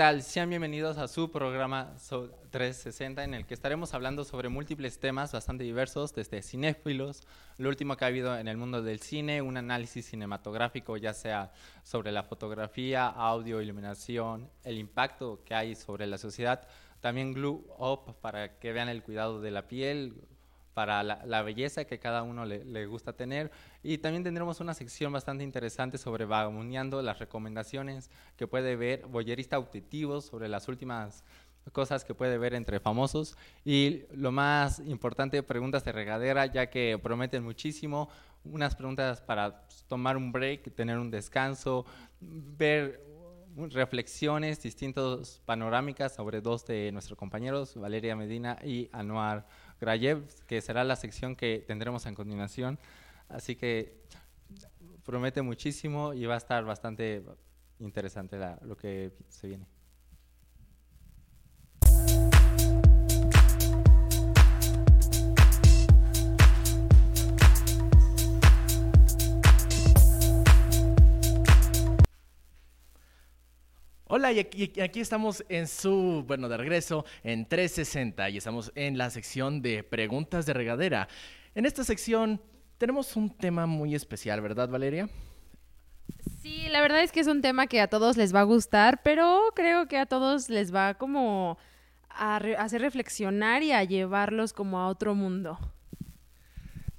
Hola, ¿qué tal? Sean bienvenidos a su programa 360 en el que estaremos hablando sobre múltiples temas bastante diversos, desde cinéfilos, lo último que ha habido en el mundo del cine, un análisis cinematográfico, ya sea sobre la fotografía, audio, iluminación, el impacto que hay sobre la sociedad, también Glue Up para que vean el cuidado de la piel, para la, belleza que cada uno le, gusta tener. Y también tendremos una sección bastante interesante sobre vagamuneando las recomendaciones que puede ver, boyerista auditivo sobre las últimas cosas que puede ver entre famosos. Y lo más importante, preguntas de regadera, ya que prometen muchísimo. Unas preguntas para tomar un break, tener un descanso, ver reflexiones, distintas panorámicas sobre dos de nuestros compañeros, Valeria Medina y Anuar Grayev, que será la sección que tendremos a continuación. Así que promete muchísimo y va a estar bastante interesante lo que se viene. Hola, y aquí, estamos en su, bueno, de regreso en 360 y estamos en la sección de preguntas de regadera. En esta sección tenemos un tema muy especial, ¿verdad, Valeria? Sí, la verdad es que es un tema que a todos les va a gustar, pero creo que a todos les va como a hacer reflexionar y a llevarlos como a otro mundo.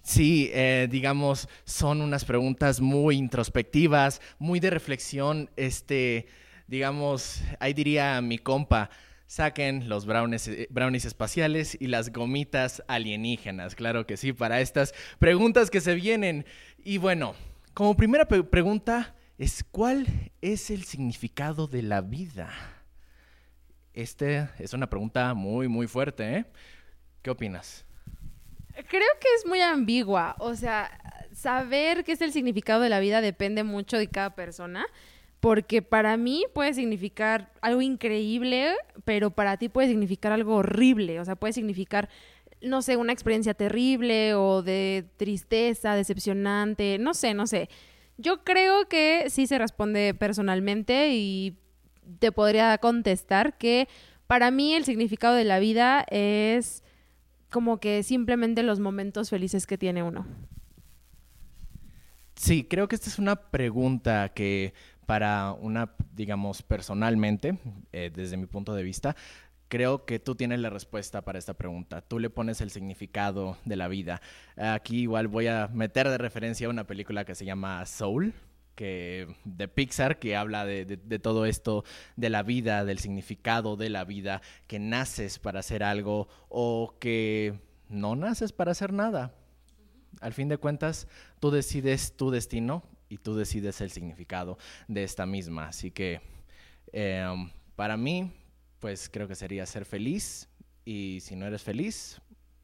Sí, eh, digamos, son unas preguntas muy introspectivas, muy de reflexión, este digamos, ahí diría mi compa, saquen los brownies, eh, brownies, espaciales y las gomitas alienígenas. Claro que sí, para estas preguntas que se vienen. Y bueno, como primera pregunta es, ¿cuál es el significado de la vida? Este es una pregunta muy, muy fuerte, ¿eh? ¿Qué opinas? Creo que es muy ambigua. O sea, saber qué es el significado de la vida depende mucho de cada persona porque para mí puede significar algo increíble, pero para ti puede significar algo horrible, o sea, puede significar, no sé, una experiencia terrible o de tristeza, decepcionante, no sé, no sé. Yo creo que sí se responde personalmente y te podría contestar que para mí el significado de la vida es como que simplemente los momentos felices que tiene uno. Sí, creo que esta es una pregunta que para una, digamos, personalmente, eh, desde mi punto de vista, creo que tú tienes la respuesta para esta pregunta. Tú le pones el significado de la vida. Aquí igual voy a meter de referencia una película que se llama Soul, que de Pixar, que habla de, de, todo esto, de la vida, del significado de la vida, que naces para hacer algo o que no naces para hacer nada. Al fin de cuentas, tú decides tu destino y tú decides el significado de esta misma. Así que em, para mí, pues creo que sería ser feliz y si no eres feliz,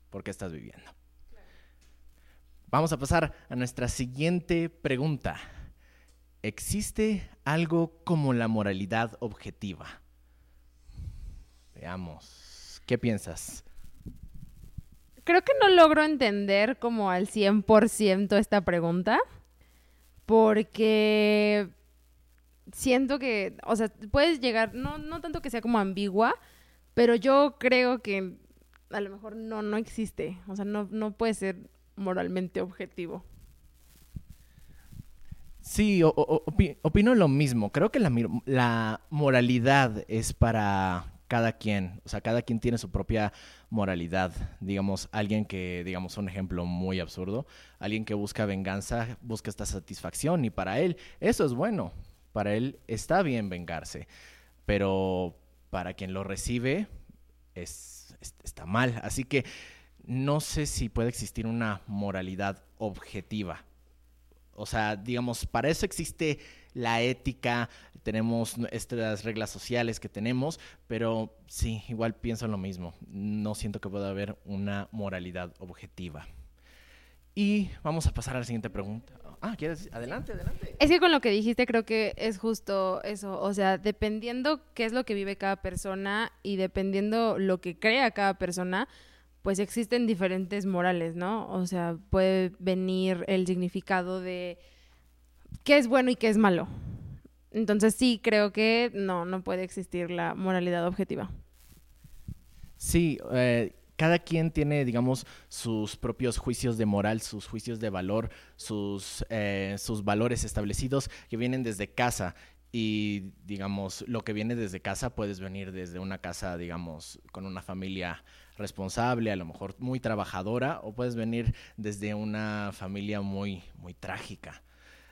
¿por qué estás viviendo? Vamos a pasar a nuestra siguiente pregunta. ¿Existe algo como la moralidad objetiva? Veamos, ¿qué piensas? Creo que no logro entender como al 100% esta pregunta porque siento que, o sea, puedes llegar, no, no tanto que sea como ambigua, pero yo creo que a lo mejor no, no existe, o sea, no, no puede ser moralmente objetivo. Sí, opino lo mismo. Creo que la, la moralidad es para cada quien, o sea, cada quien tiene su propia moralidad. Digamos, alguien que, digamos, un ejemplo muy absurdo, alguien que busca venganza, busca esta satisfacción y para él eso es bueno, para él está bien vengarse, pero para quien lo recibe es, está mal. Así que no sé si puede existir una moralidad objetiva. O sea, digamos, para eso existe la ética, tenemos estas reglas sociales que tenemos, pero sí, igual pienso lo mismo. No siento que pueda haber una moralidad objetiva. Y vamos a pasar a la siguiente pregunta. Ah, ¿quieres? Adelante, adelante. Es que con lo que dijiste creo que es justo eso. O sea, dependiendo qué es lo que vive cada persona y dependiendo lo que crea cada persona, pues existen diferentes morales, ¿no? O sea, puede venir el significado de qué es bueno y qué es malo. Entonces sí, creo que no, no puede existir la moralidad objetiva. Sí, eh, cada quien tiene, digamos, sus propios juicios de moral, sus juicios de valor, sus, eh, sus valores establecidos que vienen desde casa. Y, digamos, lo que viene desde casa puedes venir desde una casa, digamos, con una familia responsable, a lo mejor muy trabajadora, o puedes venir desde una familia muy, muy trágica.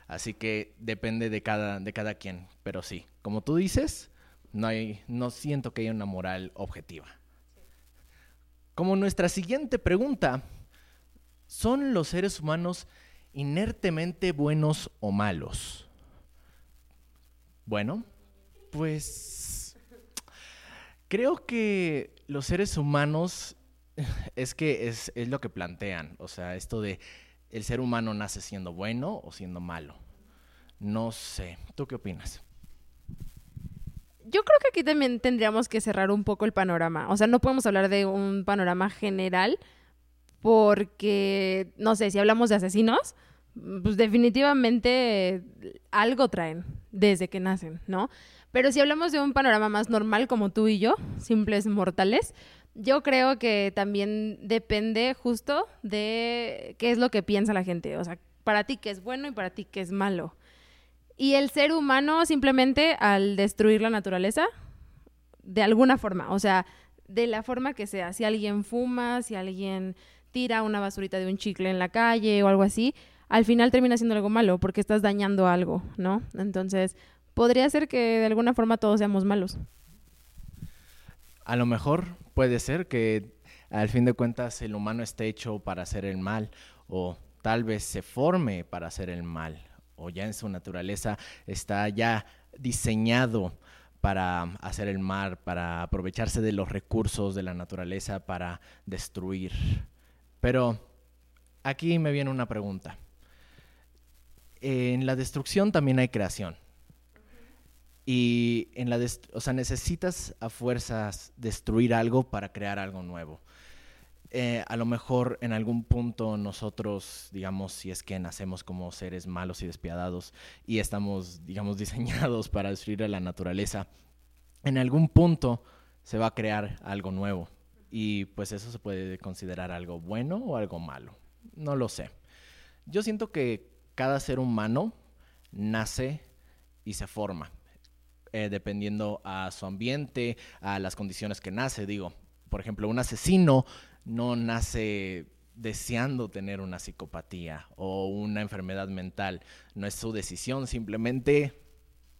Así que depende de cada, de cada quien. Pero sí, como tú dices, no, hay, no siento que haya una moral objetiva. Como nuestra siguiente pregunta, ¿son los seres humanos inertemente buenos o malos? Bueno, pues creo que los seres humanos es que es, es, lo que plantean, o sea, esto de el ser humano nace siendo bueno o siendo malo. No sé, ¿tú qué opinas? yo creo que aquí también tendríamos que cerrar un poco el panorama. O sea, no podemos hablar de un panorama general porque, no sé, si hablamos de asesinos, pues definitivamente algo traen desde que nacen, ¿no? Pero si hablamos de un panorama más normal como tú y yo, simples mortales, yo creo que también depende justo de qué es lo que piensa la gente. O sea, para ti qué es bueno y para ti qué es malo. Y el ser humano simplemente al destruir la naturaleza, de alguna forma, o sea, de la forma que sea, si alguien fuma, si alguien tira una basurita de un chicle en la calle o algo así, al final termina siendo algo malo porque estás dañando algo, ¿no? Entonces, podría ser que de alguna forma todos seamos malos. A lo mejor puede ser que al fin de cuentas el humano esté hecho para hacer el mal o tal vez se forme para hacer el mal o ya en su naturaleza está ya diseñado para hacer el mar, para aprovecharse de los recursos de la naturaleza, para destruir. Pero aquí me viene una pregunta. En la destrucción también hay creación. Y en la o sea, necesitas a fuerzas destruir algo para crear algo nuevo. Eh, a lo mejor en algún punto nosotros, digamos, si es que nacemos como seres malos y despiadados y estamos, digamos, diseñados para destruir a la naturaleza, en algún punto se va a crear algo nuevo. Y pues eso se puede considerar algo bueno o algo malo. No lo sé. Yo siento que cada ser humano nace y se forma, eh, dependiendo a su ambiente, a las condiciones que nace. Digo, por ejemplo, un asesino no nace deseando tener una psicopatía o una enfermedad mental. No es su decisión, simplemente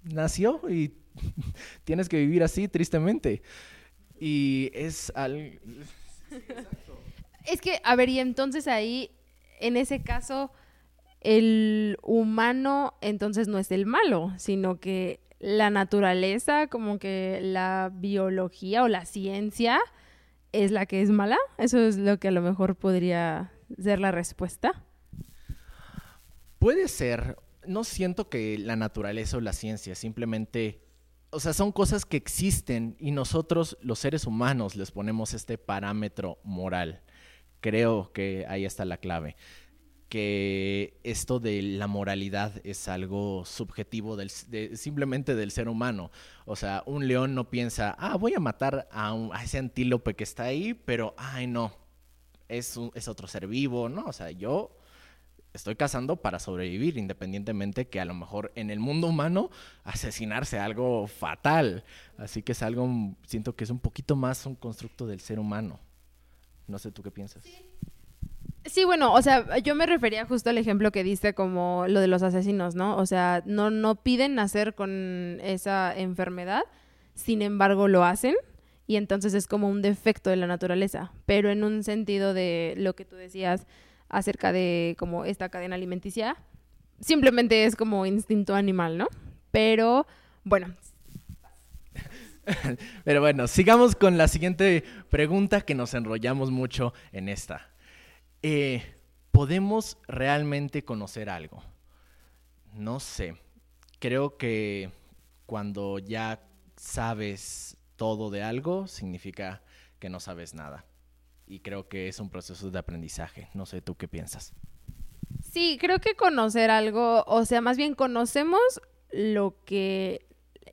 nació y tienes que vivir así, tristemente. Y es algo... es que, a ver, y entonces ahí, en ese caso, el humano entonces no es el malo, sino que la naturaleza, como que la biología o la ciencia es la que es mala? Eso es lo que a lo mejor podría ser la respuesta. Puede ser. No siento que la naturaleza o la ciencia simplemente... O sea, son cosas que existen y nosotros, los seres humanos, les ponemos este parámetro moral. Creo que ahí está la clave que esto de la moralidad es algo subjetivo del, simplemente del ser humano. O sea, un león no piensa, ah, voy a matar a, ese antílope que está ahí, pero, ay, no, es, es otro ser vivo, ¿no? O sea, yo estoy cazando para sobrevivir, independientemente que a lo mejor en el mundo humano asesinarse algo fatal. Así que es algo, siento que es un poquito más un constructo del ser humano. No sé tú qué piensas. Sí, bueno, o sea, yo me refería justo al ejemplo que diste como lo de los asesinos, ¿no? O sea, no, no piden nacer con esa enfermedad, sin embargo lo hacen y entonces es como un defecto de la naturaleza, pero en un sentido de lo que tú decías acerca de como esta cadena alimenticia, simplemente es como instinto animal, ¿no? Pero bueno. Pero bueno, sigamos con la siguiente pregunta que nos enrollamos mucho en esta. Eh, ¿podemos realmente conocer algo? No sé. Creo que cuando ya sabes todo de algo, significa que no sabes nada. Y creo que es un proceso de aprendizaje. No sé tú qué piensas. Sí, creo que conocer algo, o sea, más bien conocemos lo que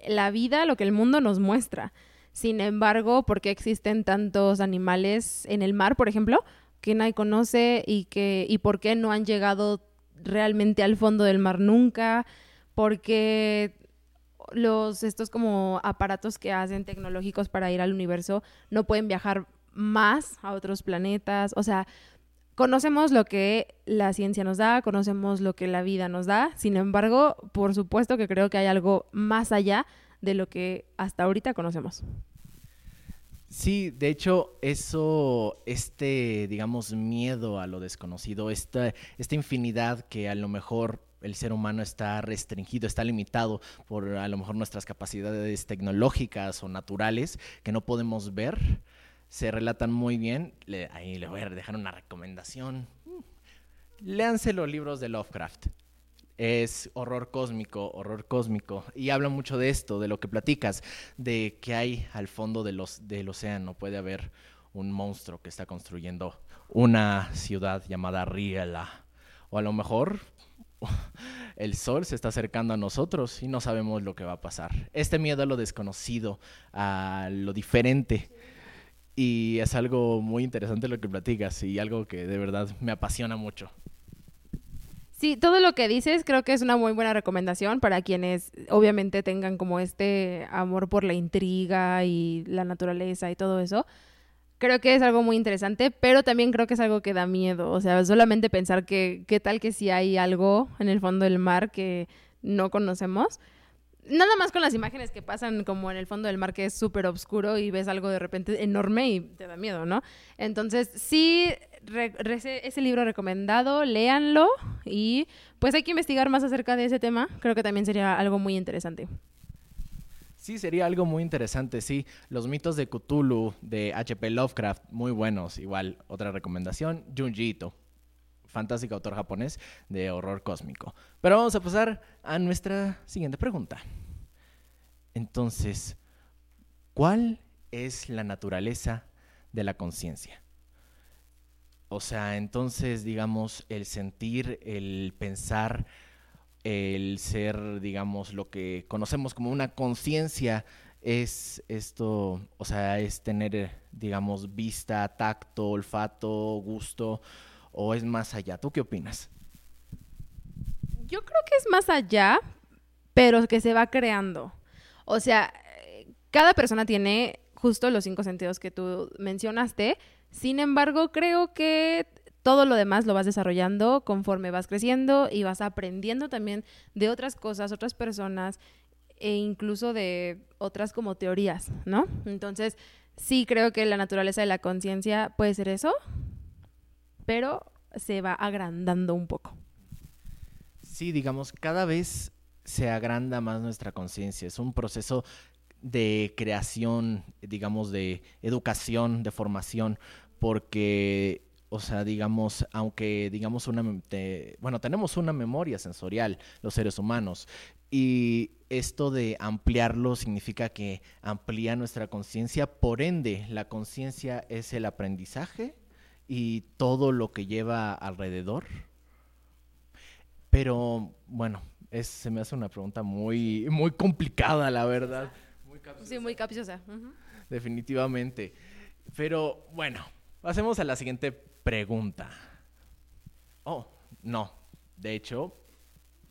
la vida, lo que el mundo nos muestra. Sin embargo, ¿por qué existen tantos animales en el mar, por ejemplo, que nadie conoce y que y por qué no han llegado realmente al fondo del mar nunca? Porque los estos como aparatos que hacen tecnológicos para ir al universo no pueden viajar más a otros planetas, o sea, conocemos lo que la ciencia nos da, conocemos lo que la vida nos da, sin embargo, por supuesto que creo que hay algo más allá de lo que hasta ahorita conocemos. Sí, de hecho, eso, este, digamos, miedo a lo desconocido, esta, esta infinidad que a lo mejor el ser humano está restringido, está limitado por a lo mejor nuestras capacidades tecnológicas o naturales que no podemos ver, se relatan muy bien. ahí le voy a dejar una recomendación. Léanse los libros de Lovecraft. Es horror cósmico, horror cósmico. Y habla mucho de esto, de lo que platicas, de que hay al fondo de los, del océano. Puede haber un monstruo que está construyendo una ciudad llamada Riela. O a lo mejor el sol se está acercando a nosotros y no sabemos lo que va a pasar. Este miedo a lo desconocido, a lo diferente, y es algo muy interesante lo que platicas y algo que de verdad me apasiona mucho. Sí, todo lo que dices creo que es una muy buena recomendación para quienes obviamente tengan como este amor por la intriga y la naturaleza y todo eso. Creo que es algo muy interesante, pero también creo que es algo que da miedo. O sea, solamente pensar que qué tal que si hay algo en el fondo del mar que no conocemos nada más con las imágenes que pasan como en el fondo del mar que es súper oscuro y ves algo de repente enorme y te da miedo, ¿no? Entonces, sí, ese libro recomendado, léanlo y pues hay que investigar más acerca de ese tema. Creo que también sería algo muy interesante. Sí, sería algo muy interesante, sí. Los mitos de Cthulhu de H.P. Lovecraft, muy buenos. Igual, otra recomendación, Junji Ito, fantástico autor japonés de horror cósmico. Pero vamos a pasar a nuestra siguiente pregunta. Entonces, ¿cuál es la naturaleza de la conciencia? O sea, entonces, digamos, el sentir, el pensar, el ser, digamos, lo que conocemos como una conciencia es esto, o sea, es tener, digamos, vista, tacto, olfato, gusto, o es más allá? ¿Tú qué opinas? Yo creo que es más allá, pero que se va creando. O sea, cada persona tiene justo los cinco sentidos que tú mencionaste. Sin embargo, creo que todo lo demás lo vas desarrollando conforme vas creciendo y vas aprendiendo también de otras cosas, otras personas e incluso de otras como teorías, ¿no? Entonces, sí creo que la naturaleza de la conciencia puede ser eso, pero se va agrandando un poco. Sí, digamos, cada vez se agranda más nuestra conciencia. Es un proceso de creación, digamos, de educación, de formación, porque, o sea, digamos, aunque, digamos, una, bueno, tenemos una memoria sensorial, los seres humanos, y esto de ampliarlo significa que amplía nuestra conciencia, por ende, la conciencia es el aprendizaje y todo lo que lleva alrededor. Pero bueno, es, se me hace una pregunta muy, muy complicada, la verdad. Muy sí, muy capciosa. Definitivamente. Pero bueno, pasemos a la siguiente pregunta. Oh, no. De hecho,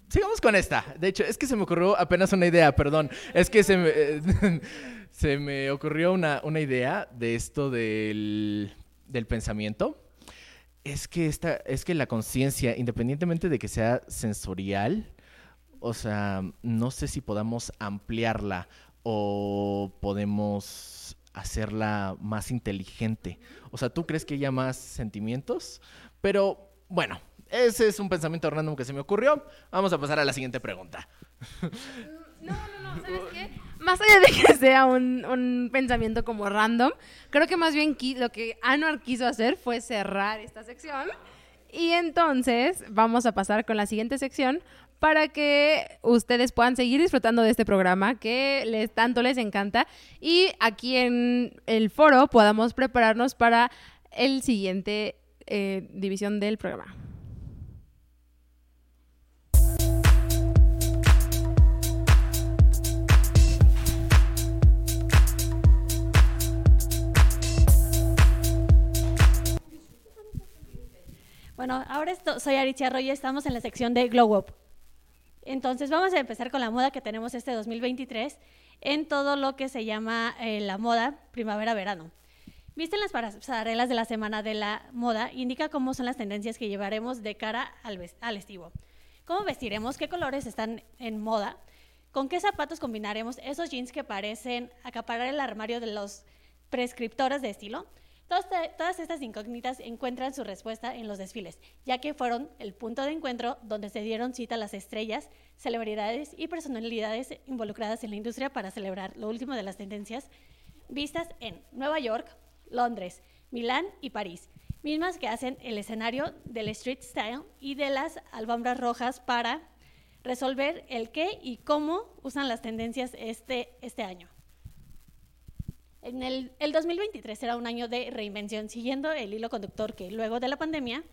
sigamos con esta. De hecho, es que se me ocurrió apenas una idea, perdón. Es que se me, se me ocurrió una, una idea de esto del del pensamiento es que, esta, es que la conciencia, independientemente de que sea sensorial, o sea, no sé si podamos ampliarla o podemos hacerla más inteligente. O sea, ¿tú crees que haya más sentimientos? Pero bueno, ese es un pensamiento random que se me ocurrió. Vamos a pasar a la siguiente pregunta. No, no, no, ¿sabes qué? Más allá de que sea un, pensamiento como random, creo que más bien lo que Anuar quiso hacer fue cerrar esta sección. Y entonces vamos a pasar con la siguiente sección para que ustedes puedan seguir disfrutando de este programa que tanto les encanta y aquí en el foro podamos prepararnos para el siguiente eh, división del programa. Bueno, ahora esto, soy Aricia Arroyo, estamos en la sección de Glow Up. Entonces vamos a empezar con la moda que tenemos este 2023 en todo lo que se llama eh, la moda primavera-verano. Visten las pasarelas de la semana de la moda, indica cómo son las tendencias que llevaremos de cara al, al estivo. ¿Cómo vestiremos? ¿Qué colores están en moda? ¿Con qué zapatos combinaremos esos jeans que parecen acaparar el armario de los prescriptores de estilo? Todas, estas incógnitas encuentran su respuesta en los desfiles, ya que fueron el punto de encuentro donde se dieron cita las estrellas, celebridades y personalidades involucradas en la industria para celebrar lo último de las tendencias vistas en Nueva York, Londres, Milán y París, mismas que hacen el escenario del street style y de las alfombras rojas para resolver el qué y cómo usan las tendencias este, este año. En el, 2023 será un año de reinvención, siguiendo el hilo conductor que luego de la pandemia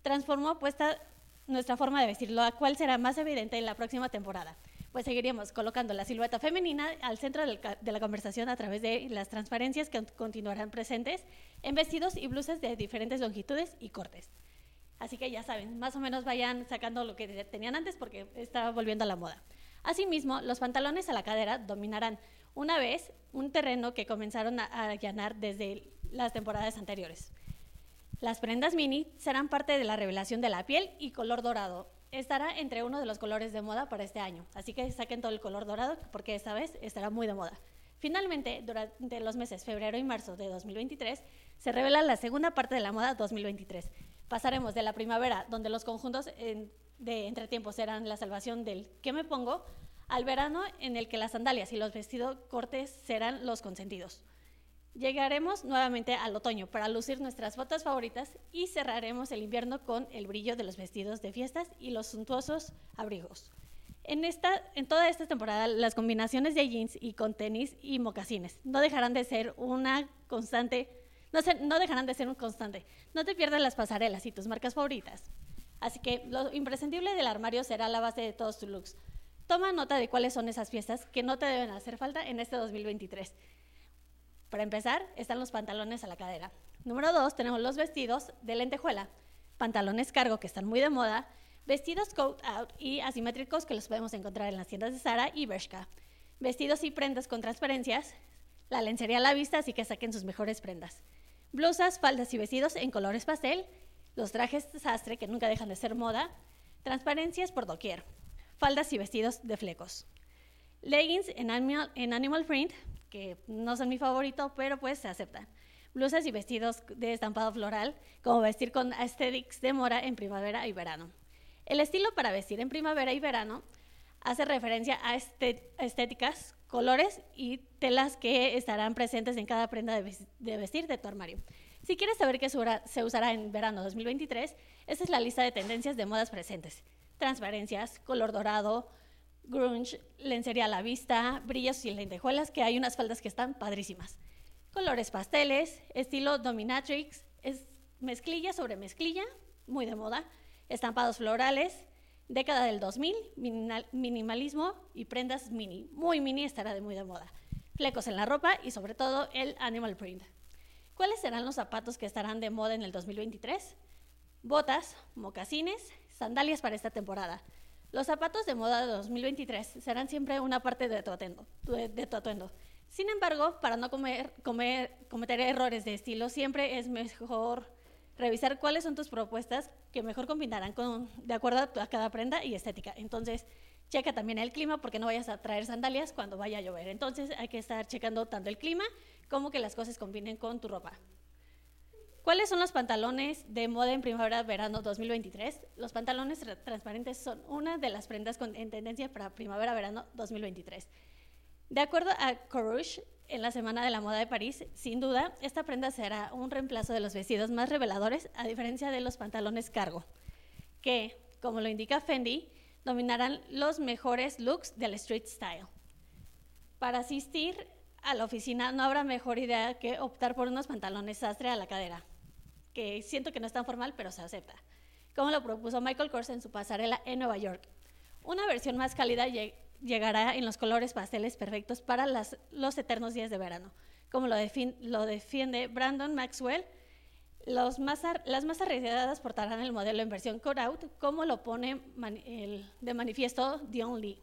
transformó puesta nuestra forma de vestir, lo cual será más evidente en la próxima temporada. Pues seguiremos colocando la silueta femenina al centro de la conversación a través de las transparencias que continuarán presentes en vestidos y blusas de diferentes longitudes y cortes. Así que ya saben, más o menos vayan sacando lo que tenían antes porque está volviendo a la moda. Asimismo, los pantalones a la cadera dominarán una vez un terreno que comenzaron a, allanar desde las temporadas anteriores. Las prendas mini serán parte de la revelación de la piel y color dorado. Estará entre uno de los colores de moda para este año, así que saquen todo el color dorado porque esta vez estará muy de moda. Finalmente, durante los meses febrero y marzo de 2023, se revela la segunda parte de la moda 2023. Pasaremos de la primavera, donde los conjuntos de entretiempos serán la salvación del ¿qué me pongo?, al verano en el que las sandalias y los vestidos cortes serán los consentidos. Llegaremos nuevamente al otoño para lucir nuestras botas favoritas y cerraremos el invierno con el brillo de los vestidos de fiestas y los suntuosos abrigos. En, esta, en toda esta temporada, las combinaciones de jeans y con tenis y mocasines no dejarán de ser una constante, no, no dejarán de ser un constante. No te pierdas las pasarelas y tus marcas favoritas. Así que lo imprescindible del armario será la base de todos tus looks. Toma nota de cuáles son esas fiestas que no te deben hacer falta en este 2023. Para empezar, están los pantalones a la cadera. Número dos, tenemos los vestidos de lentejuela, pantalones cargo que están muy de moda, vestidos coat out y asimétricos que los podemos encontrar en las tiendas de Zara y Bershka, vestidos y prendas con transparencias, la lencería a la vista, así que saquen sus mejores prendas. Blusas, faldas y vestidos en colores pastel, los trajes sastre que nunca dejan de ser moda, transparencias por doquier faldas y vestidos de flecos. Leggings en animal, en animal print, que no son mi favorito, pero pues se aceptan. Blusas y vestidos de estampado floral, como vestir con aesthetics de mora en primavera y verano. El estilo para vestir en primavera y verano hace referencia a estéticas, colores y telas que estarán presentes en cada prenda de vestir de tu armario. Si quieres saber qué se usará en verano 2023, esta es la lista de tendencias de modas presentes transparencias, color dorado, grunge, lencería a la vista, brillos y lentejuelas, que hay unas faldas que están padrísimas. Colores pasteles, estilo dominatrix, es mezclilla sobre mezclilla, muy de moda, estampados florales, década del 2000, minimalismo y prendas mini, muy mini estará de muy de moda. Flecos en la ropa y sobre todo el animal print. ¿Cuáles serán los zapatos que estarán de moda en el 2023? Botas, mocasines, sandalias para esta temporada. Los zapatos de moda de 2023 serán siempre una parte de tu, de, tu atuendo. Sin embargo, para no comer, cometer errores de estilo, siempre es mejor revisar cuáles son tus propuestas que mejor combinarán con, de acuerdo a cada prenda y estética. Entonces, checa también el clima porque no vayas a traer sandalias cuando vaya a llover. Entonces, hay que estar checando tanto el clima como que las cosas combinen con tu ropa. ¿Cuáles son los pantalones de moda en primavera-verano 2023? Los pantalones transparentes son una de las prendas con, en tendencia para primavera-verano 2023. De acuerdo a Corouge, en la Semana de la Moda de París, sin duda, esta prenda será un reemplazo de los vestidos más reveladores, a diferencia de los pantalones cargo, que, como lo indica Fendi, dominarán los mejores looks del street style. Para asistir a la oficina no habrá mejor idea que optar por unos pantalones sastre a la cadera que siento que no es tan formal, pero se acepta, como lo propuso Michael Kors en su pasarela en Nueva York. Una versión más cálida llegará en los colores pasteles perfectos para los eternos días de verano, como lo, lo defiende Brandon Maxwell Los más las más arriesgadas portarán el modelo en versión cut-out, como lo pone el, de manifiesto Dion Lee.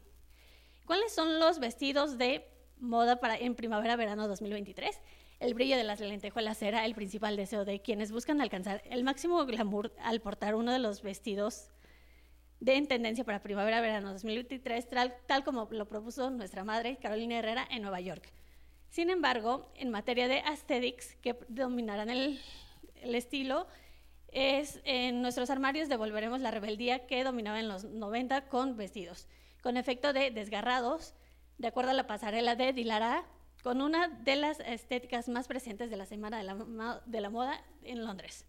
¿Cuáles son los vestidos de moda para en primavera-verano 2023? El brillo de las lentejuelas será el principal deseo de quienes buscan alcanzar el máximo glamour al portar uno de los vestidos de en tendencia para primavera-verano 2023, tal, como lo propuso nuestra madre Carolina Herrera en Nueva York. Sin embargo, en materia de aesthetics, que dominarán el, el estilo, es en nuestros armarios devolveremos la rebeldía que dominaba en los 90 con vestidos, con efecto de desgarrados, de acuerdo a la pasarela de Dilara, con una de las estéticas más presentes de la Semana de la, Moda en Londres.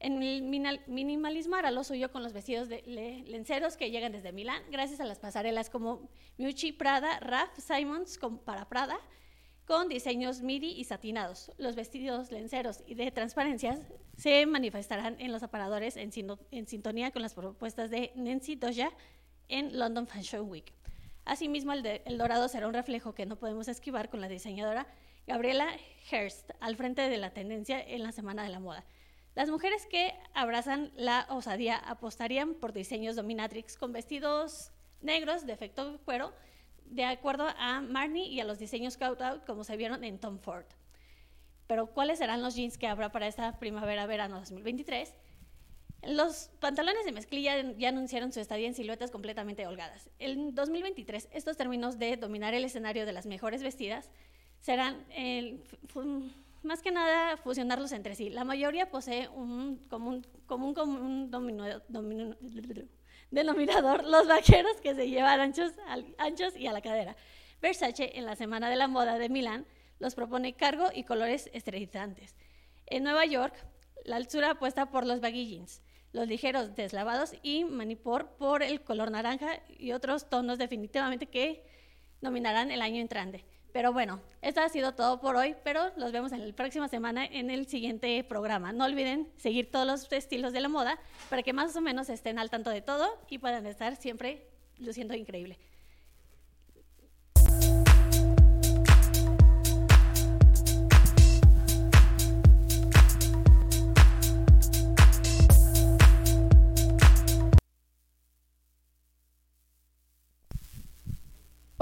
En el minimalismo hará lo suyo con los vestidos de lenceros que llegan desde Milán, gracias a las pasarelas como Miucci Prada, Raf Simons para Prada, con diseños midi y satinados. Los vestidos lenceros y de transparencias se manifestarán en los aparadores en, en sintonía con las propuestas de Nancy Doja en London Fashion Week. Asimismo, el, dorado será un reflejo que no podemos esquivar con la diseñadora Gabriela Hearst al frente de la tendencia en la Semana de la Moda. Las mujeres que abrazan la osadía apostarían por diseños dominatrix con vestidos negros de efecto cuero, de acuerdo a Marnie y a los diseños cut-out como se vieron en Tom Ford. Pero, ¿cuáles serán los jeans que habrá para esta primavera-verano 2023? Los pantalones de mezclilla ya anunciaron su estadía en siluetas completamente holgadas. En 2023, estos términos de dominar el escenario de las mejores vestidas serán, más que nada, fusionarlos entre sí. La mayoría posee un común, común, denominador, los vaqueros que se llevan anchos, anchos y a la cadera. Versace, en la Semana de la Moda de Milán, los propone cargo y colores esterilizantes. En Nueva York, la altura apuesta por los baggy los ligeros deslavados y manipur por el color naranja y otros tonos definitivamente que dominarán el año entrante. Pero bueno, esto ha sido todo por hoy, pero los vemos en la próxima semana en el siguiente programa. No olviden seguir todos los estilos de la moda para que más o menos estén al tanto de todo y puedan estar siempre luciendo increíble.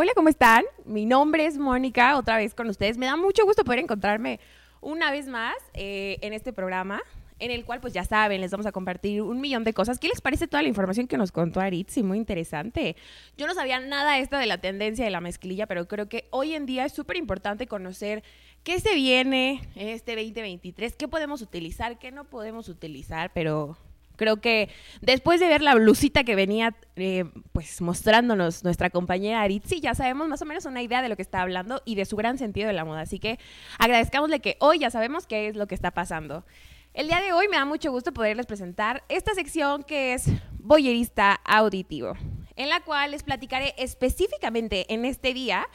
Hola, ¿cómo están? Mi nombre es Mónica, otra vez con ustedes. Me da mucho gusto poder encontrarme una vez más eh, en este programa, en el cual, pues ya saben, les vamos a compartir un millón de cosas. ¿Qué les parece toda la información que nos contó Aritzi? Muy interesante. Yo no sabía nada esta de la tendencia de la mezclilla, pero creo que hoy en día es súper importante conocer qué se viene en este 2023, qué podemos utilizar, qué no podemos utilizar, pero Creo que después de ver la blusita que venía eh, pues mostrándonos nuestra compañera Aritzi, ya sabemos más o menos una idea de lo que está hablando y de su gran sentido de la moda. Así que agradezcámosle que hoy ya sabemos qué es lo que está pasando. El día de hoy me da mucho gusto poderles presentar esta sección que es Boyerista Auditivo, en la cual les platicaré específicamente en este día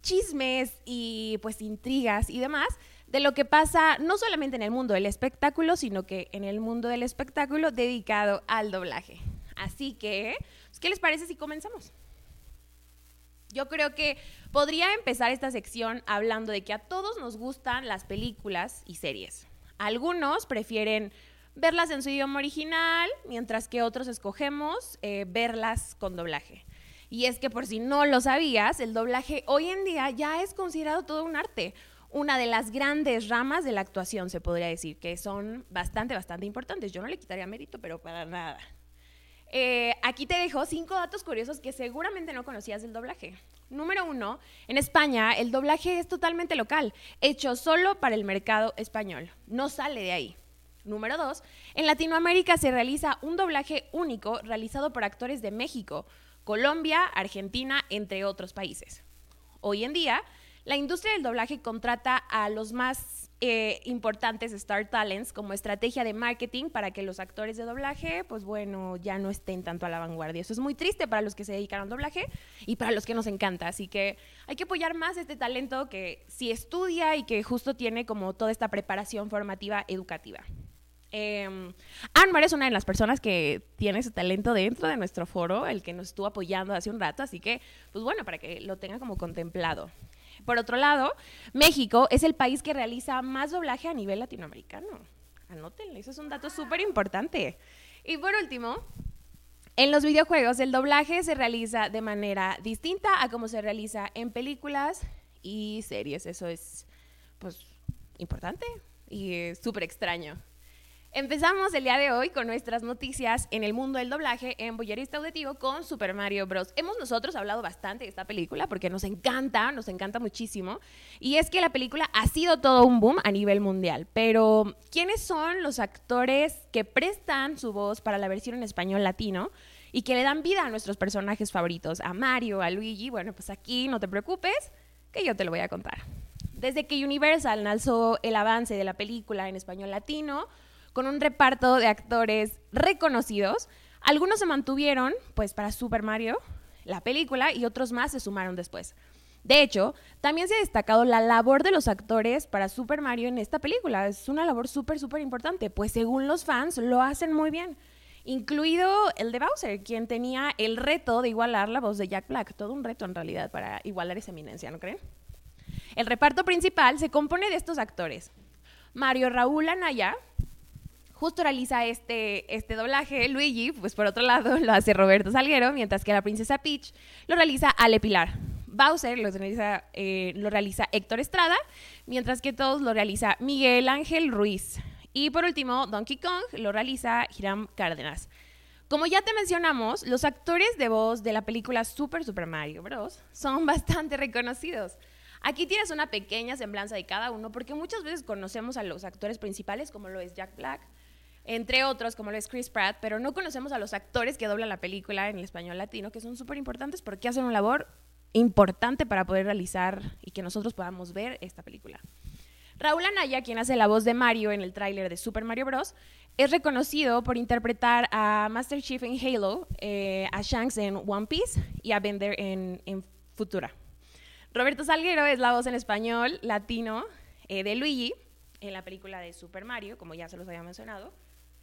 chismes y pues intrigas y demás de lo que pasa no solamente en el mundo del espectáculo, sino que en el mundo del espectáculo dedicado al doblaje. Así que, pues, ¿qué les parece si comenzamos? Yo creo que podría empezar esta sección hablando de que a todos nos gustan las películas y series. Algunos prefieren verlas en su idioma original, mientras que otros escogemos eh, verlas con doblaje. Y es que por si no lo sabías, el doblaje hoy en día ya es considerado todo un arte una de las grandes ramas de la actuación, se podría decir, que son bastante, bastante importantes. Yo no le quitaría mérito, pero para nada. Eh, aquí te dejo cinco datos curiosos que seguramente no conocías del doblaje. Número uno, en España el doblaje es totalmente local, hecho solo para el mercado español, no sale de ahí. Número dos, en Latinoamérica se realiza un doblaje único realizado por actores de México, Colombia, Argentina, entre otros países. Hoy en día, la industria del doblaje contrata a los más eh, importantes Star Talents como estrategia de marketing para que los actores de doblaje, pues bueno, ya no estén tanto a la vanguardia. Eso es muy triste para los que se dedican al doblaje y para los que nos encanta. Así que hay que apoyar más este talento que sí estudia y que justo tiene como toda esta preparación formativa educativa. Eh, Anmar es una de las personas que tiene ese talento dentro de nuestro foro, el que nos estuvo apoyando hace un rato, así que, pues bueno, para que lo tenga como contemplado. Por otro lado, México es el país que realiza más doblaje a nivel latinoamericano. Anótenlo, eso es un dato súper importante. Y por último, en los videojuegos el doblaje se realiza de manera distinta a como se realiza en películas y series. Eso es, pues, importante y eh, súper extraño. Empezamos el día de hoy con nuestras noticias en el mundo del doblaje en Boyerista Auditivo con Super Mario Bros. Hemos nosotros hablado bastante de esta película porque nos encanta, nos encanta muchísimo. Y es que la película ha sido todo un boom a nivel mundial. Pero, ¿quiénes son los actores que prestan su voz para la versión en español latino? Y que le dan vida a nuestros personajes favoritos, a Mario, a Luigi. Bueno, pues aquí no te preocupes, que yo te lo voy a contar. Desde que Universal lanzó el avance de la película en español latino, con un reparto de actores reconocidos. Algunos se mantuvieron, pues, para Super Mario, la película, y otros más se sumaron después. De hecho, también se ha destacado la labor de los actores para Super Mario en esta película. Es una labor súper, súper importante, pues según los fans lo hacen muy bien. Incluido el de Bowser, quien tenía el reto de igualar la voz de Jack Black. Todo un reto en realidad para igualar esa eminencia, ¿no creen? El reparto principal se compone de estos actores. Mario Raúl Anaya, justo realiza este, este doblaje. Luigi, pues por otro lado, lo hace Roberto Salguero, mientras que la princesa Peach lo realiza Ale Pilar. Bowser lo realiza, eh, lo realiza Héctor Estrada, mientras que todos lo realiza Miguel Ángel Ruiz. Y por último, Donkey Kong lo realiza Hiram Cárdenas. Como ya te mencionamos, los actores de voz de la película Super Super Mario Bros. son bastante reconocidos. Aquí tienes una pequeña semblanza de cada uno, porque muchas veces conocemos a los actores principales, como lo es Jack Black, entre otros, como lo es Chris Pratt, pero no conocemos a los actores que doblan la película en el español latino, que son súper importantes porque hacen una labor importante para poder realizar y que nosotros podamos ver esta película. Raúl Anaya, quien hace la voz de Mario en el tráiler de Super Mario Bros., es reconocido por interpretar a Master Chief en Halo, eh, a Shanks en One Piece y a Bender en, Futura. Roberto Salguero es la voz en español latino eh, de Luigi en la película de Super Mario, como ya se los había mencionado.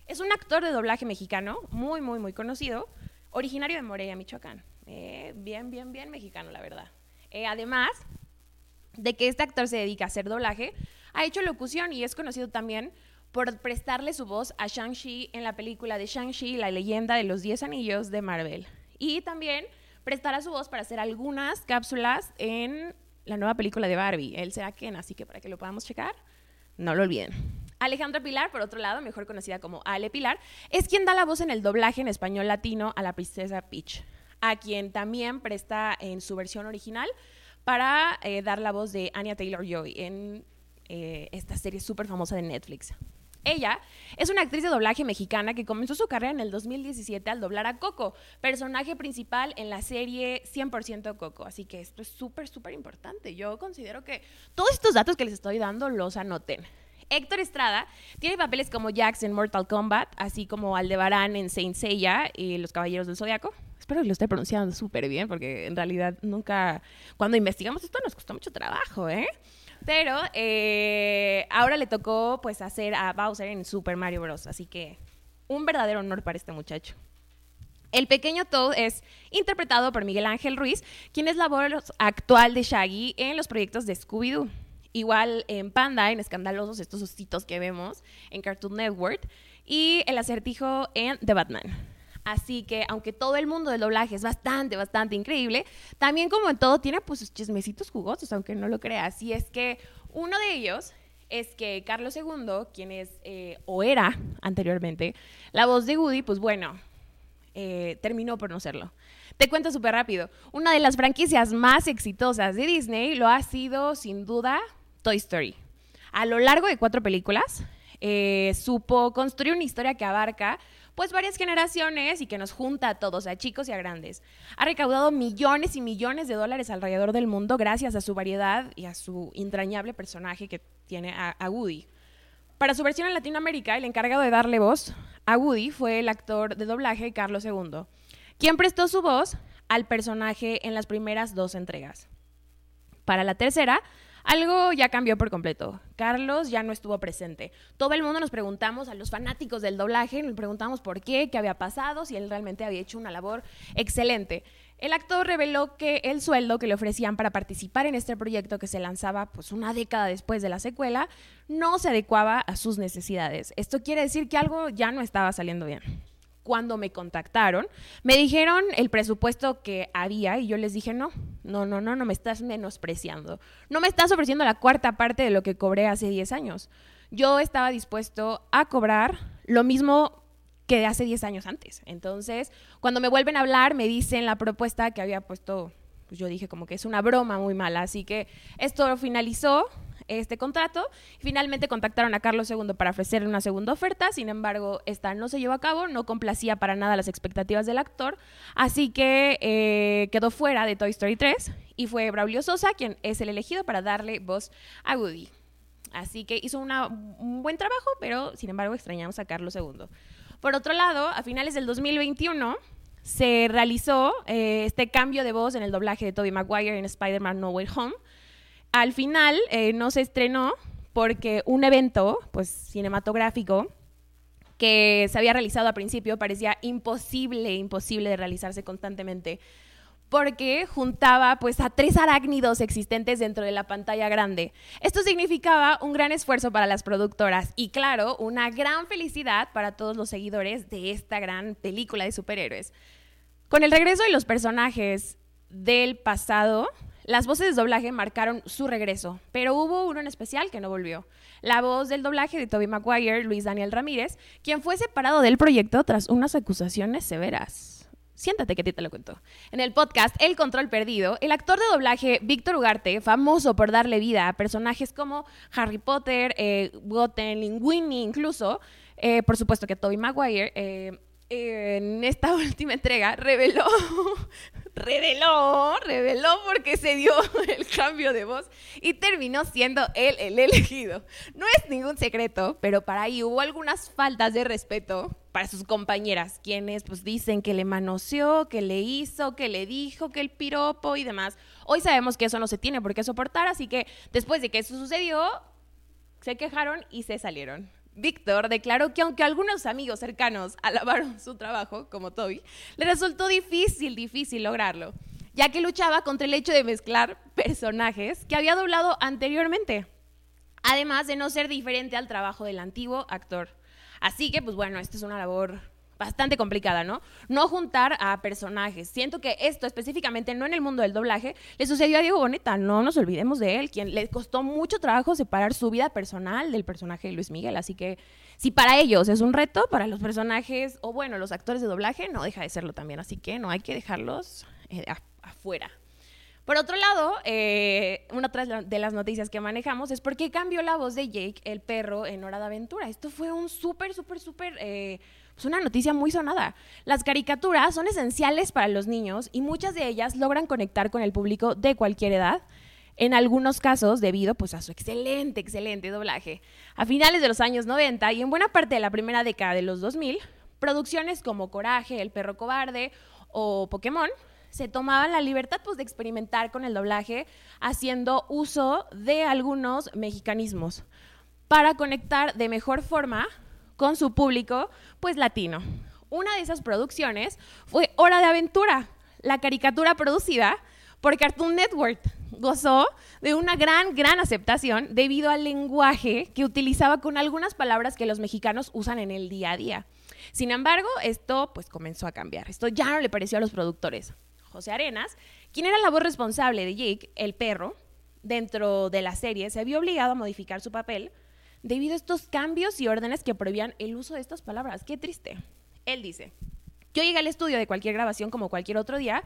Es un actor de doblaje mexicano, muy, muy, muy conocido, originario de Morelia, Michoacán. Eh, bien, bien, bien mexicano, la verdad. Eh, además de que este actor se dedica a hacer doblaje, ha hecho locución y es conocido también por prestarle su voz a Shang-Chi en la película de Shang-Chi, la leyenda de los Diez Anillos de Marvel. Y también prestará su voz para hacer algunas cápsulas en la nueva película de Barbie. Él será Ken, así que para que lo podamos checar, no lo olviden. Alejandra Pilar, por otro lado, mejor conocida como Ale Pilar, es quien da la voz en el doblaje en español latino a la princesa Peach, a quien también presta en su versión original para eh, dar la voz de Anya Taylor-Joy en eh, esta serie súper famosa de Netflix. Ella es una actriz de doblaje mexicana que comenzó su carrera en el 2017 al doblar a Coco, personaje principal en la serie 100% Coco. Así que esto es súper, súper importante. Yo considero que todos estos datos que les estoy dando los anoten. Héctor Estrada tiene papeles como Jax en Mortal Kombat, así como Aldebarán en Saint Seiya y Los Caballeros del Zodiaco. Espero que lo esté pronunciando súper bien, porque en realidad nunca, cuando investigamos esto nos costó mucho trabajo, ¿eh? Pero eh, ahora le tocó pues hacer a Bowser en Super Mario Bros. Así que un verdadero honor para este muchacho. El pequeño Toad es interpretado por Miguel Ángel Ruiz, quien es la voz actual de Shaggy en los proyectos de Scooby-Doo. Igual en Panda, en Escandalosos, estos ositos que vemos en Cartoon Network. Y el acertijo en The Batman. Así que, aunque todo el mundo del doblaje es bastante, bastante increíble, también como en todo tiene pues sus chismecitos jugosos, aunque no lo creas. Y es que uno de ellos es que Carlos II, quien es eh, o era anteriormente la voz de Woody, pues bueno, eh, terminó por no serlo. Te cuento súper rápido. Una de las franquicias más exitosas de Disney lo ha sido, sin duda, Toy Story. A lo largo de cuatro películas, eh, supo construir una historia que abarca pues varias generaciones y que nos junta a todos, a chicos y a grandes. Ha recaudado millones y millones de dólares alrededor del mundo gracias a su variedad y a su entrañable personaje que tiene a, a Woody. Para su versión en Latinoamérica, el encargado de darle voz a Woody fue el actor de doblaje Carlos II, quien prestó su voz al personaje en las primeras dos entregas. Para la tercera, algo ya cambió por completo. Carlos ya no estuvo presente. Todo el mundo nos preguntamos, a los fanáticos del doblaje, nos preguntamos por qué, qué había pasado, si él realmente había hecho una labor excelente. El actor reveló que el sueldo que le ofrecían para participar en este proyecto que se lanzaba pues una década después de la secuela no se adecuaba a sus necesidades. Esto quiere decir que algo ya no estaba saliendo bien. Cuando me contactaron, me dijeron el presupuesto que había y yo les dije, no, no, no, no, no me estás menospreciando. No me estás ofreciendo la cuarta parte de lo que cobré hace 10 años. Yo estaba dispuesto a cobrar lo mismo que de hace 10 años antes. Entonces, cuando me vuelven a hablar, me dicen la propuesta que había puesto, pues yo dije como que es una broma muy mala. Así que esto finalizó este contrato. Finalmente contactaron a Carlos II para ofrecerle una segunda oferta, sin embargo, esta no se llevó a cabo, no complacía para nada las expectativas del actor, así que eh, quedó fuera de Toy Story 3 y fue Braulio Sosa quien es el elegido para darle voz a Woody. Así que hizo un buen trabajo, pero sin embargo extrañamos a Carlos II. Por otro lado, a finales del 2021 se realizó eh, este cambio de voz en el doblaje de Tobey Maguire en Spider-Man No Way Home. Al final eh, no se estrenó porque un evento pues, cinematográfico que se había realizado al principio parecía imposible, imposible de realizarse constantemente porque juntaba pues a tres arácnidos existentes dentro de la pantalla grande. Esto significaba un gran esfuerzo para las productoras y claro, una gran felicidad para todos los seguidores de esta gran película de superhéroes. Con el regreso de los personajes del pasado, las voces de doblaje marcaron su regreso, pero hubo uno en especial que no volvió. La voz del doblaje de Tobey Maguire, Luis Daniel Ramírez, quien fue separado del proyecto tras unas acusaciones severas. Siéntate que a ti te lo cuento. En el podcast El Control Perdido, el actor de doblaje Víctor Ugarte, famoso por darle vida a personajes como Harry Potter, eh, Goten, Linguini incluso, eh, por supuesto que Toby Maguire, eh, en esta última entrega reveló, reveló, reveló porque se dio el cambio de voz y terminó siendo él el elegido. No es ningún secreto, pero para ahí hubo algunas faltas de respeto para sus compañeras, quienes pues dicen que le manoseó, que le hizo, que le dijo, que el piropo y demás. Hoy sabemos que eso no se tiene por qué soportar, así que después de que eso sucedió, se quejaron y se salieron. Víctor declaró que aunque algunos amigos cercanos alabaron su trabajo, como Toby, le resultó difícil, difícil lograrlo, ya que luchaba contra el hecho de mezclar personajes que había doblado anteriormente, además de no ser diferente al trabajo del antiguo actor. Así que, pues bueno, esta es una labor bastante complicada, ¿no? No juntar a personajes. Siento que esto específicamente, no en el mundo del doblaje, le sucedió a Diego Boneta, no nos olvidemos de él, quien le costó mucho trabajo separar su vida personal del personaje de Luis Miguel, así que si para ellos es un reto, para los personajes, o bueno, los actores de doblaje, no deja de serlo también, así que no hay que dejarlos eh, afuera. Por otro lado, eh, una de las noticias que manejamos es por qué cambió la voz de Jake, el perro, en Hora de Aventura. Esto fue un súper, súper, súper... Eh, es una noticia muy sonada. Las caricaturas son esenciales para los niños y muchas de ellas logran conectar con el público de cualquier edad, en algunos casos debido pues, a su excelente, excelente doblaje. A finales de los años 90 y en buena parte de la primera década de los 2000, producciones como Coraje, El perro cobarde o Pokémon se tomaban la libertad pues, de experimentar con el doblaje haciendo uso de algunos mexicanismos para conectar de mejor forma con su público, pues latino. Una de esas producciones fue Hora de Aventura, la caricatura producida por Cartoon Network. Gozó de una gran, gran aceptación debido al lenguaje que utilizaba con algunas palabras que los mexicanos usan en el día a día. Sin embargo, esto pues comenzó a cambiar. Esto ya no le pareció a los productores. José Arenas, quien era la voz responsable de Jake, el perro, dentro de la serie, se vio obligado a modificar su papel debido a estos cambios y órdenes que prohibían el uso de estas palabras. Qué triste. Él dice, yo llegué al estudio de cualquier grabación como cualquier otro día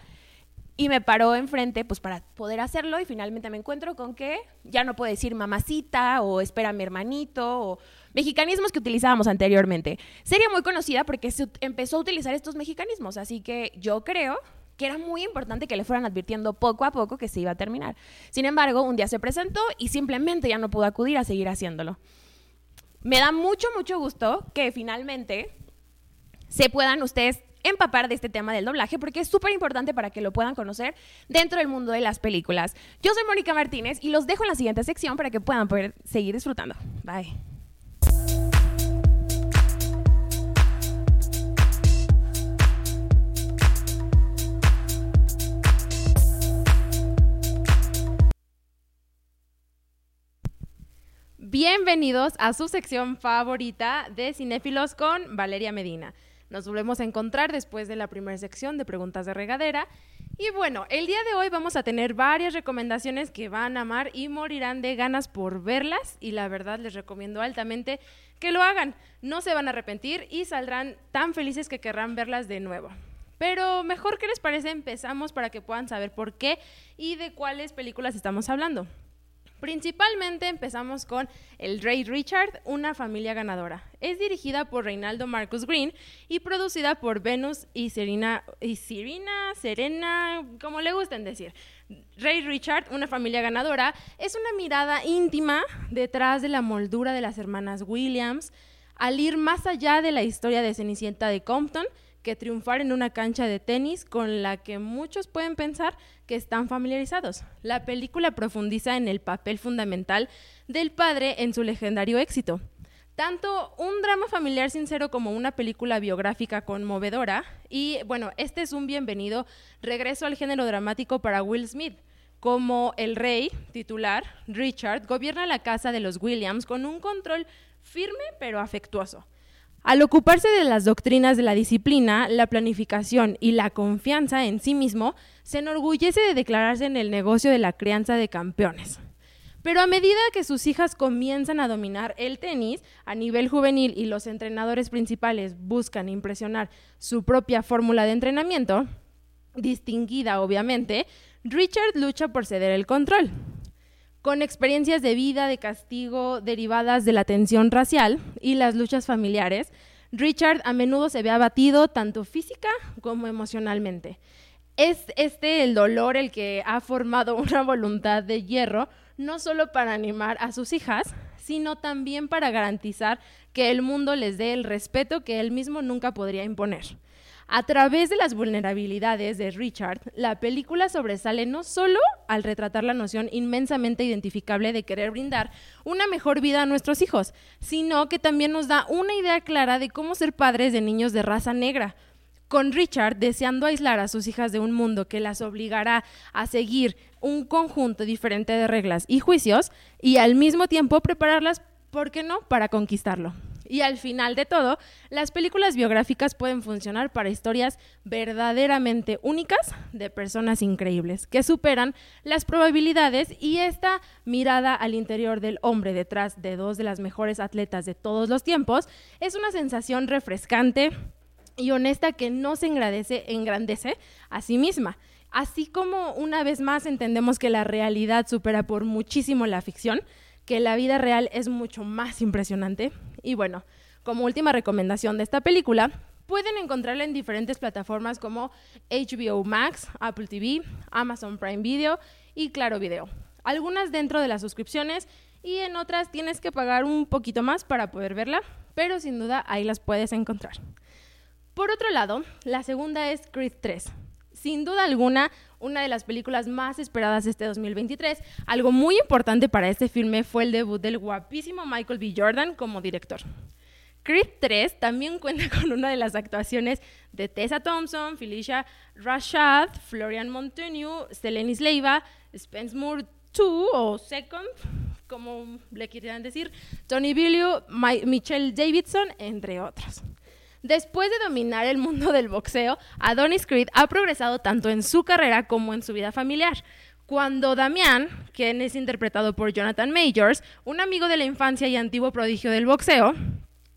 y me paró enfrente pues para poder hacerlo y finalmente me encuentro con que ya no puedo decir mamacita o espera mi hermanito o mexicanismos que utilizábamos anteriormente. Sería muy conocida porque se empezó a utilizar estos mexicanismos, así que yo creo que era muy importante que le fueran advirtiendo poco a poco que se iba a terminar. Sin embargo, un día se presentó y simplemente ya no pudo acudir a seguir haciéndolo. Me da mucho, mucho gusto que finalmente se puedan ustedes empapar de este tema del doblaje porque es súper importante para que lo puedan conocer dentro del mundo de las películas. Yo soy Mónica Martínez y los dejo en la siguiente sección para que puedan poder seguir disfrutando. Bye. Bienvenidos a su sección favorita de Cinéfilos con Valeria Medina. Nos volvemos a encontrar después de la primera sección de preguntas de regadera. Y bueno, el día de hoy vamos a tener varias recomendaciones que van a amar y morirán de ganas por verlas. Y la verdad les recomiendo altamente que lo hagan. No se van a arrepentir y saldrán tan felices que querrán verlas de nuevo. Pero mejor que les parece empezamos para que puedan saber por qué y de cuáles películas estamos hablando. Principalmente empezamos con El Rey Richard, una familia ganadora. Es dirigida por Reinaldo Marcus Green y producida por Venus y Serena, y Serena, Serena, como le gusten decir. Rey Richard, una familia ganadora, es una mirada íntima detrás de la moldura de las hermanas Williams, al ir más allá de la historia de Cenicienta de Compton que triunfar en una cancha de tenis con la que muchos pueden pensar que están familiarizados. La película profundiza en el papel fundamental del padre en su legendario éxito. Tanto un drama familiar sincero como una película biográfica conmovedora. Y bueno, este es un bienvenido regreso al género dramático para Will Smith. Como el rey titular, Richard, gobierna la casa de los Williams con un control firme pero afectuoso. Al ocuparse de las doctrinas de la disciplina, la planificación y la confianza en sí mismo, se enorgullece de declararse en el negocio de la crianza de campeones. Pero a medida que sus hijas comienzan a dominar el tenis a nivel juvenil y los entrenadores principales buscan impresionar su propia fórmula de entrenamiento, distinguida obviamente, Richard lucha por ceder el control. Con experiencias de vida, de castigo, derivadas de la tensión racial y las luchas familiares, Richard a menudo se ve abatido tanto física como emocionalmente. Es este el dolor el que ha formado una voluntad de hierro, no solo para animar a sus hijas, sino también para garantizar que el mundo les dé el respeto que él mismo nunca podría imponer. A través de las vulnerabilidades de Richard, la película sobresale no solo al retratar la noción inmensamente identificable de querer brindar una mejor vida a nuestros hijos, sino que también nos da una idea clara de cómo ser padres de niños de raza negra, con Richard deseando aislar a sus hijas de un mundo que las obligará a seguir un conjunto diferente de reglas y juicios y al mismo tiempo prepararlas, ¿por qué no?, para conquistarlo. Y al final de todo, las películas biográficas pueden funcionar para historias verdaderamente únicas de personas increíbles, que superan las probabilidades y esta mirada al interior del hombre detrás de dos de las mejores atletas de todos los tiempos es una sensación refrescante y honesta que no se engrandece, engrandece a sí misma. Así como una vez más entendemos que la realidad supera por muchísimo la ficción, que la vida real es mucho más impresionante. Y bueno, como última recomendación de esta película, pueden encontrarla en diferentes plataformas como HBO Max, Apple TV, Amazon Prime Video y Claro Video. Algunas dentro de las suscripciones y en otras tienes que pagar un poquito más para poder verla, pero sin duda ahí las puedes encontrar. Por otro lado, la segunda es Creed 3. Sin duda alguna, una de las películas más esperadas este 2023. Algo muy importante para este filme fue el debut del guapísimo Michael B. Jordan como director. Creed 3 también cuenta con una de las actuaciones de Tessa Thompson, Felicia Rashad, Florian Montaño, Selenis Leiva, Spence Moore 2 o Second, como le quieran decir, Tony Billiou, Michelle Davidson, entre otros. Después de dominar el mundo del boxeo, Adonis Creed ha progresado tanto en su carrera como en su vida familiar. Cuando Damián, quien es interpretado por Jonathan Majors, un amigo de la infancia y antiguo prodigio del boxeo,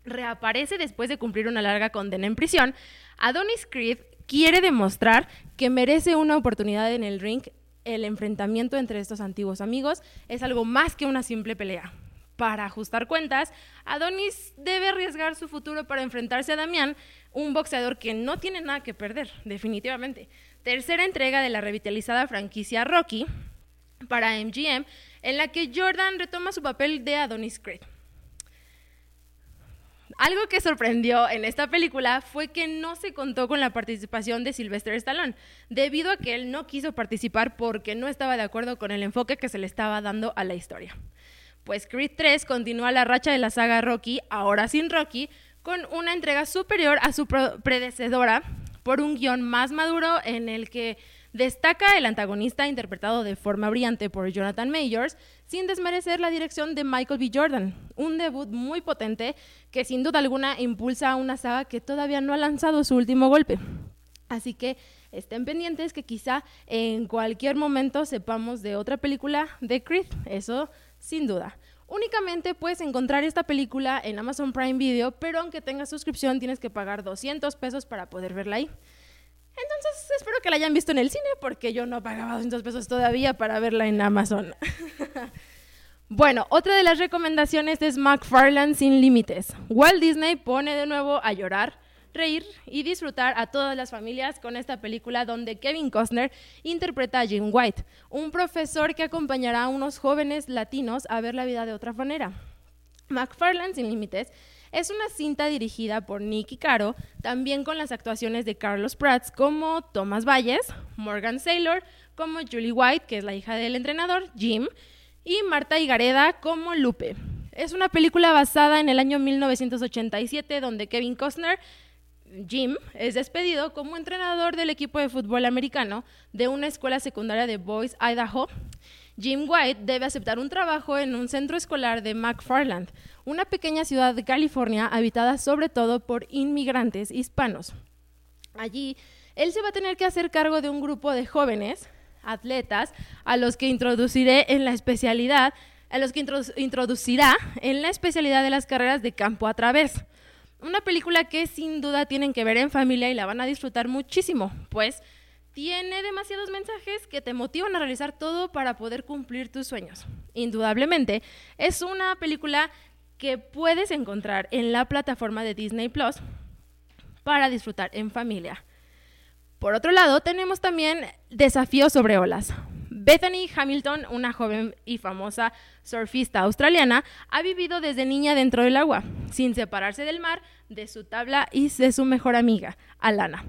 reaparece después de cumplir una larga condena en prisión, Adonis Creed quiere demostrar que merece una oportunidad en el ring. El enfrentamiento entre estos antiguos amigos es algo más que una simple pelea para ajustar cuentas, Adonis debe arriesgar su futuro para enfrentarse a Damián, un boxeador que no tiene nada que perder, definitivamente. Tercera entrega de la revitalizada franquicia Rocky para MGM, en la que Jordan retoma su papel de Adonis Creed. Algo que sorprendió en esta película fue que no se contó con la participación de Sylvester Stallone, debido a que él no quiso participar porque no estaba de acuerdo con el enfoque que se le estaba dando a la historia. Pues Creed 3 continúa la racha de la saga Rocky, ahora sin Rocky, con una entrega superior a su predecesora por un guion más maduro en el que destaca el antagonista interpretado de forma brillante por Jonathan Majors, sin desmerecer la dirección de Michael B. Jordan, un debut muy potente que sin duda alguna impulsa a una saga que todavía no ha lanzado su último golpe. Así que estén pendientes que quizá en cualquier momento sepamos de otra película de Creed, eso sin duda. Únicamente puedes encontrar esta película en Amazon Prime Video, pero aunque tengas suscripción tienes que pagar 200 pesos para poder verla ahí. Entonces espero que la hayan visto en el cine porque yo no pagaba 200 pesos todavía para verla en Amazon. bueno, otra de las recomendaciones es McFarlane sin límites. Walt Disney pone de nuevo a llorar reír y disfrutar a todas las familias con esta película donde Kevin Costner interpreta a Jim White, un profesor que acompañará a unos jóvenes latinos a ver la vida de otra manera. McFarland Sin Límites es una cinta dirigida por Nicky Caro, también con las actuaciones de Carlos Prats como Thomas Valles, Morgan Saylor como Julie White, que es la hija del entrenador, Jim, y Marta Higareda como Lupe. Es una película basada en el año 1987 donde Kevin Costner Jim es despedido como entrenador del equipo de fútbol americano de una escuela secundaria de Boys, Idaho. Jim White debe aceptar un trabajo en un centro escolar de McFarland, una pequeña ciudad de California habitada sobre todo por inmigrantes hispanos. Allí, él se va a tener que hacer cargo de un grupo de jóvenes atletas a los que introduciré en la especialidad, a los que introducirá en la especialidad de las carreras de campo a través. Una película que sin duda tienen que ver en familia y la van a disfrutar muchísimo, pues tiene demasiados mensajes que te motivan a realizar todo para poder cumplir tus sueños. Indudablemente, es una película que puedes encontrar en la plataforma de Disney Plus para disfrutar en familia. Por otro lado, tenemos también Desafío sobre olas, Bethany Hamilton, una joven y famosa surfista australiana, ha vivido desde niña dentro del agua, sin separarse del mar, de su tabla y de su mejor amiga, Alana.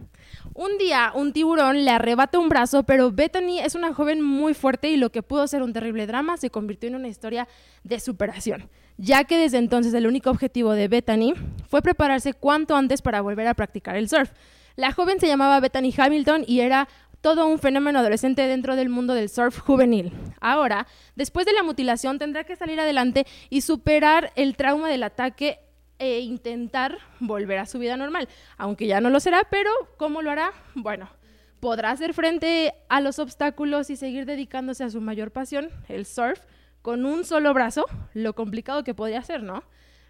Un día, un tiburón le arrebata un brazo, pero Bethany es una joven muy fuerte y lo que pudo ser un terrible drama se convirtió en una historia de superación, ya que desde entonces el único objetivo de Bethany fue prepararse cuanto antes para volver a practicar el surf. La joven se llamaba Bethany Hamilton y era todo un fenómeno adolescente dentro del mundo del surf juvenil. Ahora, después de la mutilación, tendrá que salir adelante y superar el trauma del ataque e intentar volver a su vida normal, aunque ya no lo será, pero ¿cómo lo hará? Bueno, podrá hacer frente a los obstáculos y seguir dedicándose a su mayor pasión, el surf, con un solo brazo, lo complicado que podría ser, ¿no?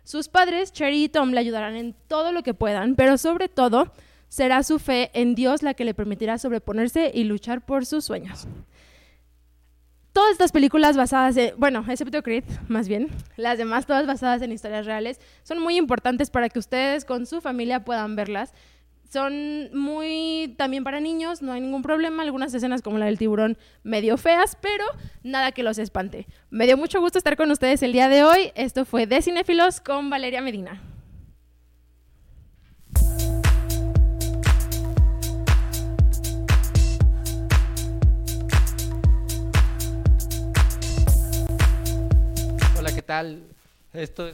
Sus padres, Cherry y Tom, le ayudarán en todo lo que puedan, pero sobre todo será su fe en Dios la que le permitirá sobreponerse y luchar por sus sueños. Todas estas películas basadas en, bueno, excepto Creed, más bien, las demás todas basadas en historias reales, son muy importantes para que ustedes con su familia puedan verlas. Son muy también para niños, no hay ningún problema. Algunas escenas como la del tiburón medio feas, pero nada que los espante. Me dio mucho gusto estar con ustedes el día de hoy. Esto fue De Cinefilos con Valeria Medina. Tal? Esto,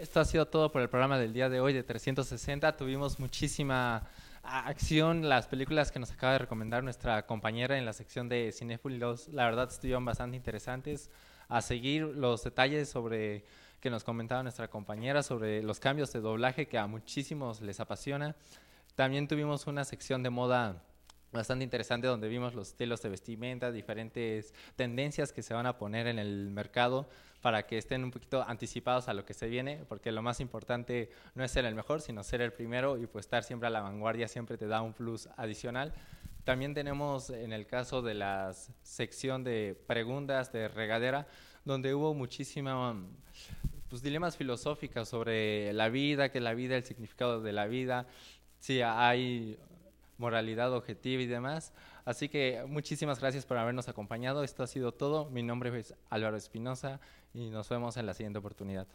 esto ha sido todo por el programa del día de hoy de 360. Tuvimos muchísima acción. Las películas que nos acaba de recomendar nuestra compañera en la sección de Cinefilos, la verdad estuvieron bastante interesantes. A seguir los detalles sobre que nos comentaba nuestra compañera sobre los cambios de doblaje que a muchísimos les apasiona. También tuvimos una sección de moda bastante interesante donde vimos los estilos de vestimenta, diferentes tendencias que se van a poner en el mercado para que estén un poquito anticipados a lo que se viene, porque lo más importante no es ser el mejor, sino ser el primero y pues estar siempre a la vanguardia siempre te da un plus adicional. También tenemos en el caso de la sección de preguntas de regadera, donde hubo muchísima pues, dilemas filosóficos sobre la vida, qué es la vida, el significado de la vida, si hay moralidad objetiva y demás. Así que muchísimas gracias por habernos acompañado. Esto ha sido todo. Mi nombre es Álvaro Espinosa y nos vemos en la siguiente oportunidad.